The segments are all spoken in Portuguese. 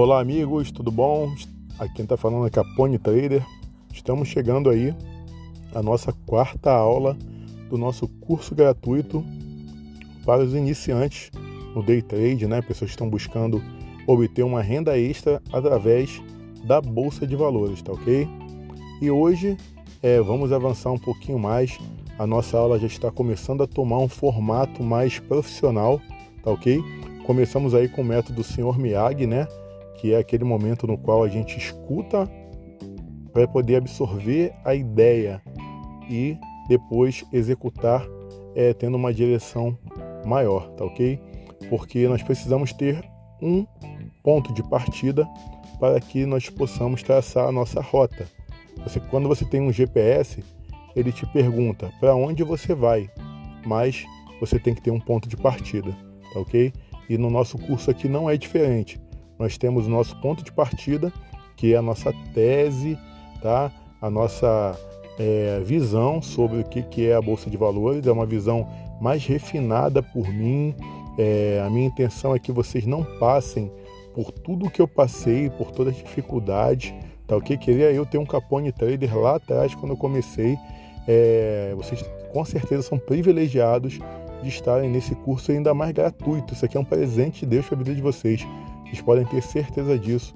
Olá amigos, tudo bom? Aqui quem está falando é Capone Trader. Estamos chegando aí à nossa quarta aula do nosso curso gratuito para os iniciantes no day trade, né? Pessoas que estão buscando obter uma renda extra através da bolsa de valores, tá ok? E hoje é, vamos avançar um pouquinho mais. A nossa aula já está começando a tomar um formato mais profissional, tá ok? Começamos aí com o método Sr. Miyagi, né? Que é aquele momento no qual a gente escuta para poder absorver a ideia e depois executar é, tendo uma direção maior, tá ok? Porque nós precisamos ter um ponto de partida para que nós possamos traçar a nossa rota. Você, quando você tem um GPS, ele te pergunta para onde você vai, mas você tem que ter um ponto de partida, tá ok? E no nosso curso aqui não é diferente nós temos o nosso ponto de partida, que é a nossa tese, tá? a nossa é, visão sobre o que, que é a Bolsa de Valores, é uma visão mais refinada por mim. É, a minha intenção é que vocês não passem por tudo que eu passei, por todas as dificuldades, tá? Queria eu ter um Capone Trader lá atrás quando eu comecei. É, vocês com certeza são privilegiados de estarem nesse curso ainda mais gratuito. Isso aqui é um presente de Deus para a vida de vocês. Vocês podem ter certeza disso,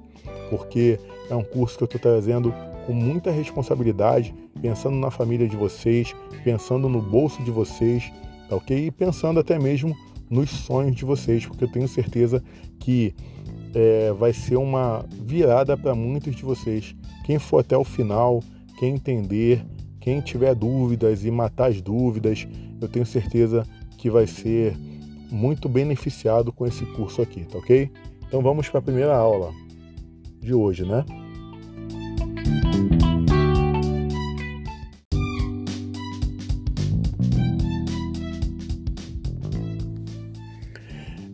porque é um curso que eu estou trazendo com muita responsabilidade, pensando na família de vocês, pensando no bolso de vocês, tá ok? E pensando até mesmo nos sonhos de vocês, porque eu tenho certeza que é, vai ser uma virada para muitos de vocês. Quem for até o final, quem entender, quem tiver dúvidas e matar as dúvidas, eu tenho certeza que vai ser muito beneficiado com esse curso aqui, tá ok? Então vamos para a primeira aula de hoje, né?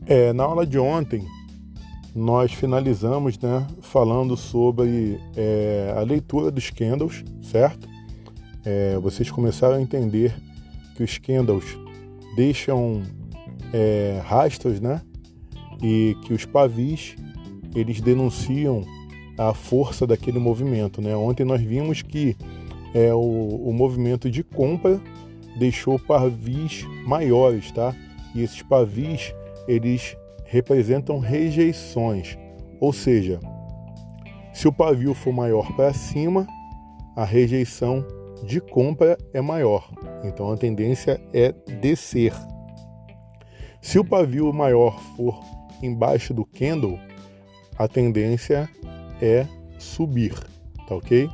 É, na aula de ontem, nós finalizamos né, falando sobre é, a leitura dos candles, certo? É, vocês começaram a entender que os candles deixam é, rastros, né? E que os pavis eles denunciam a força daquele movimento. Né? Ontem nós vimos que é, o, o movimento de compra deixou pavis maiores, tá? E esses pavis eles representam rejeições, ou seja, se o pavio for maior para cima, a rejeição de compra é maior. Então a tendência é descer. Se o pavio maior for embaixo do candle, a tendência é subir, tá ok?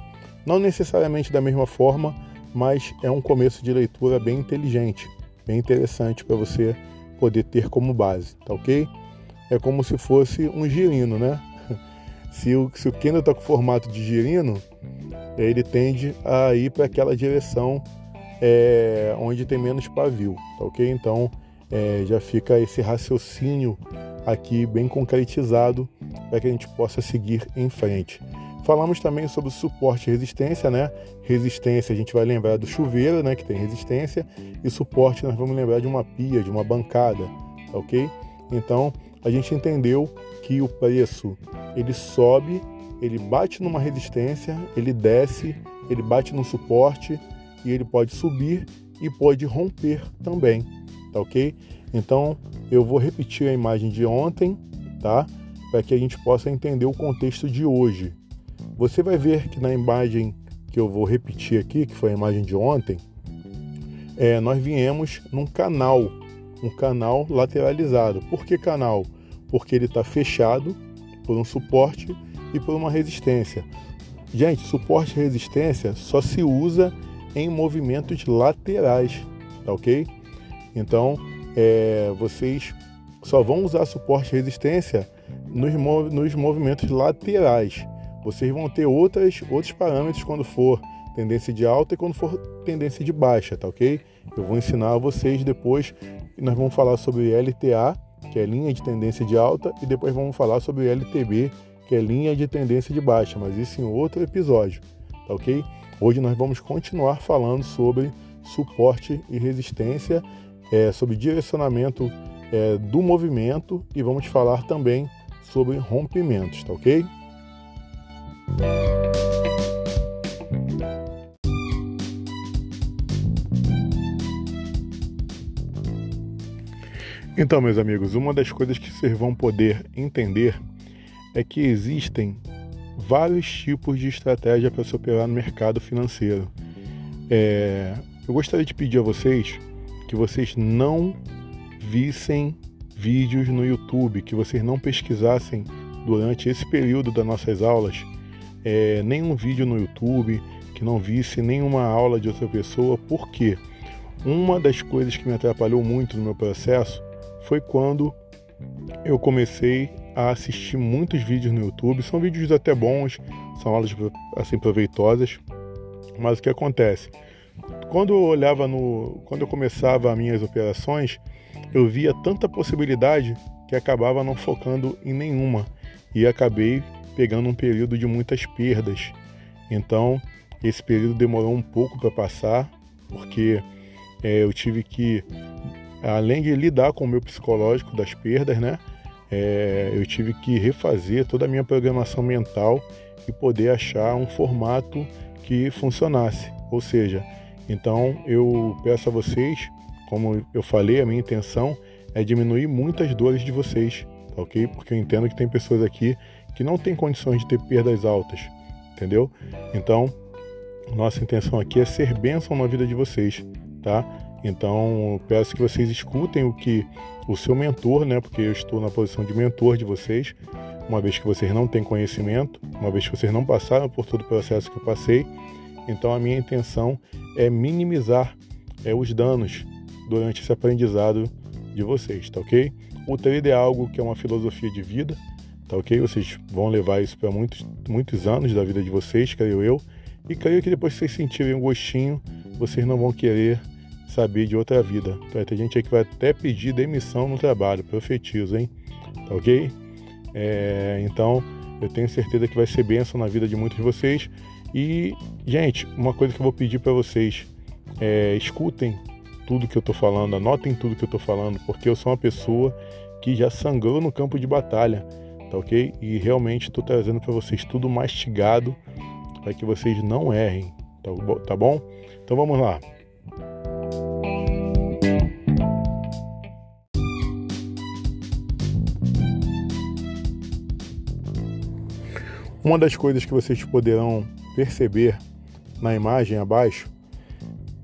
Não necessariamente da mesma forma, mas é um começo de leitura bem inteligente, bem interessante para você poder ter como base, tá ok? É como se fosse um girino, né? Se o, se o candle está com formato de girino, ele tende a ir para aquela direção é, onde tem menos pavio, tá ok? Então é, já fica esse raciocínio aqui bem concretizado para que a gente possa seguir em frente. Falamos também sobre suporte e resistência, né? Resistência a gente vai lembrar do chuveiro, né, que tem resistência, e suporte nós vamos lembrar de uma pia, de uma bancada, tá ok? Então a gente entendeu que o preço ele sobe, ele bate numa resistência, ele desce, ele bate no suporte e ele pode subir e pode romper também, tá ok? Então eu vou repetir a imagem de ontem, tá? Para que a gente possa entender o contexto de hoje. Você vai ver que na imagem que eu vou repetir aqui, que foi a imagem de ontem, é, nós viemos num canal, um canal lateralizado. Por que canal? Porque ele está fechado por um suporte e por uma resistência. Gente, suporte e resistência só se usa em movimentos laterais, tá ok? Então, é, vocês só vão usar suporte e resistência nos, mov nos movimentos laterais. Vocês vão ter outras, outros parâmetros quando for tendência de alta e quando for tendência de baixa, tá ok? Eu vou ensinar a vocês depois e nós vamos falar sobre LTA, que é linha de tendência de alta, e depois vamos falar sobre LTB, que é linha de tendência de baixa, mas isso em outro episódio, tá ok? Hoje nós vamos continuar falando sobre suporte e resistência é, sobre direcionamento é, do movimento e vamos falar também sobre rompimentos, tá ok? Então, meus amigos, uma das coisas que vocês vão poder entender é que existem vários tipos de estratégia para se operar no mercado financeiro. É, eu gostaria de pedir a vocês que vocês não vissem vídeos no YouTube, que vocês não pesquisassem durante esse período das nossas aulas é, nenhum vídeo no YouTube, que não visse nenhuma aula de outra pessoa, porque uma das coisas que me atrapalhou muito no meu processo foi quando eu comecei a assistir muitos vídeos no YouTube. São vídeos até bons, são aulas assim proveitosas, mas o que acontece? Quando eu olhava no, quando eu começava as minhas operações, eu via tanta possibilidade que acabava não focando em nenhuma e acabei pegando um período de muitas perdas. Então, esse período demorou um pouco para passar, porque é, eu tive que além de lidar com o meu psicológico das perdas, né? É, eu tive que refazer toda a minha programação mental e poder achar um formato que funcionasse. Ou seja, então eu peço a vocês, como eu falei, a minha intenção é diminuir muitas dores de vocês, tá ok? Porque eu entendo que tem pessoas aqui que não têm condições de ter perdas altas, entendeu? Então, nossa intenção aqui é ser bênção na vida de vocês, tá? Então, peço que vocês escutem o que o seu mentor, né, porque eu estou na posição de mentor de vocês, uma vez que vocês não têm conhecimento, uma vez que vocês não passaram por todo o processo que eu passei. Então, a minha intenção é minimizar é, os danos durante esse aprendizado de vocês, tá ok? O trader é algo que é uma filosofia de vida, tá ok? Vocês vão levar isso para muitos, muitos anos da vida de vocês, creio eu. E creio que depois que vocês sentirem um gostinho, vocês não vão querer saber de outra vida. Então, tem gente aí que vai até pedir demissão no trabalho, profetizo, hein? Tá ok? É, então, eu tenho certeza que vai ser bênção na vida de muitos de vocês. E, gente, uma coisa que eu vou pedir para vocês é escutem tudo que eu tô falando, anotem tudo que eu tô falando, porque eu sou uma pessoa que já sangrou no campo de batalha, tá ok? E realmente estou trazendo para vocês tudo mastigado para que vocês não errem, tá, tá bom? Então vamos lá. Uma das coisas que vocês poderão perceber na imagem abaixo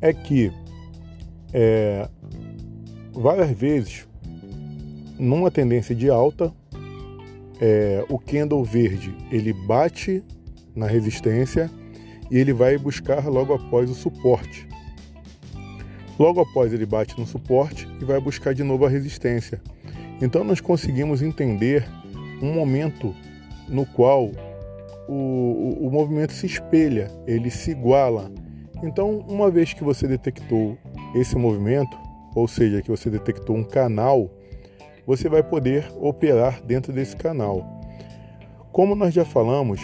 é que é, várias vezes, numa tendência de alta, é, o candle verde ele bate na resistência e ele vai buscar logo após o suporte. Logo após ele bate no suporte e vai buscar de novo a resistência. Então nós conseguimos entender um momento no qual o, o, o movimento se espelha, ele se iguala. Então, uma vez que você detectou esse movimento, ou seja, que você detectou um canal, você vai poder operar dentro desse canal. Como nós já falamos,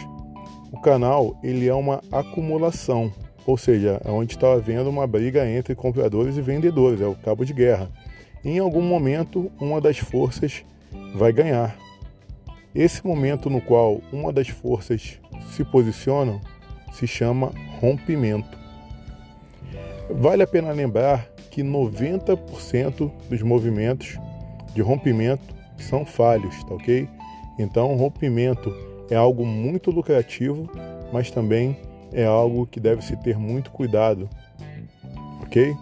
o canal ele é uma acumulação, ou seja, é onde está havendo uma briga entre compradores e vendedores, é o cabo de guerra. Em algum momento, uma das forças vai ganhar. Esse momento no qual uma das forças se posiciona se chama rompimento. Vale a pena lembrar que 90% dos movimentos de rompimento são falhos, tá ok? Então, rompimento é algo muito lucrativo, mas também é algo que deve se ter muito cuidado, ok?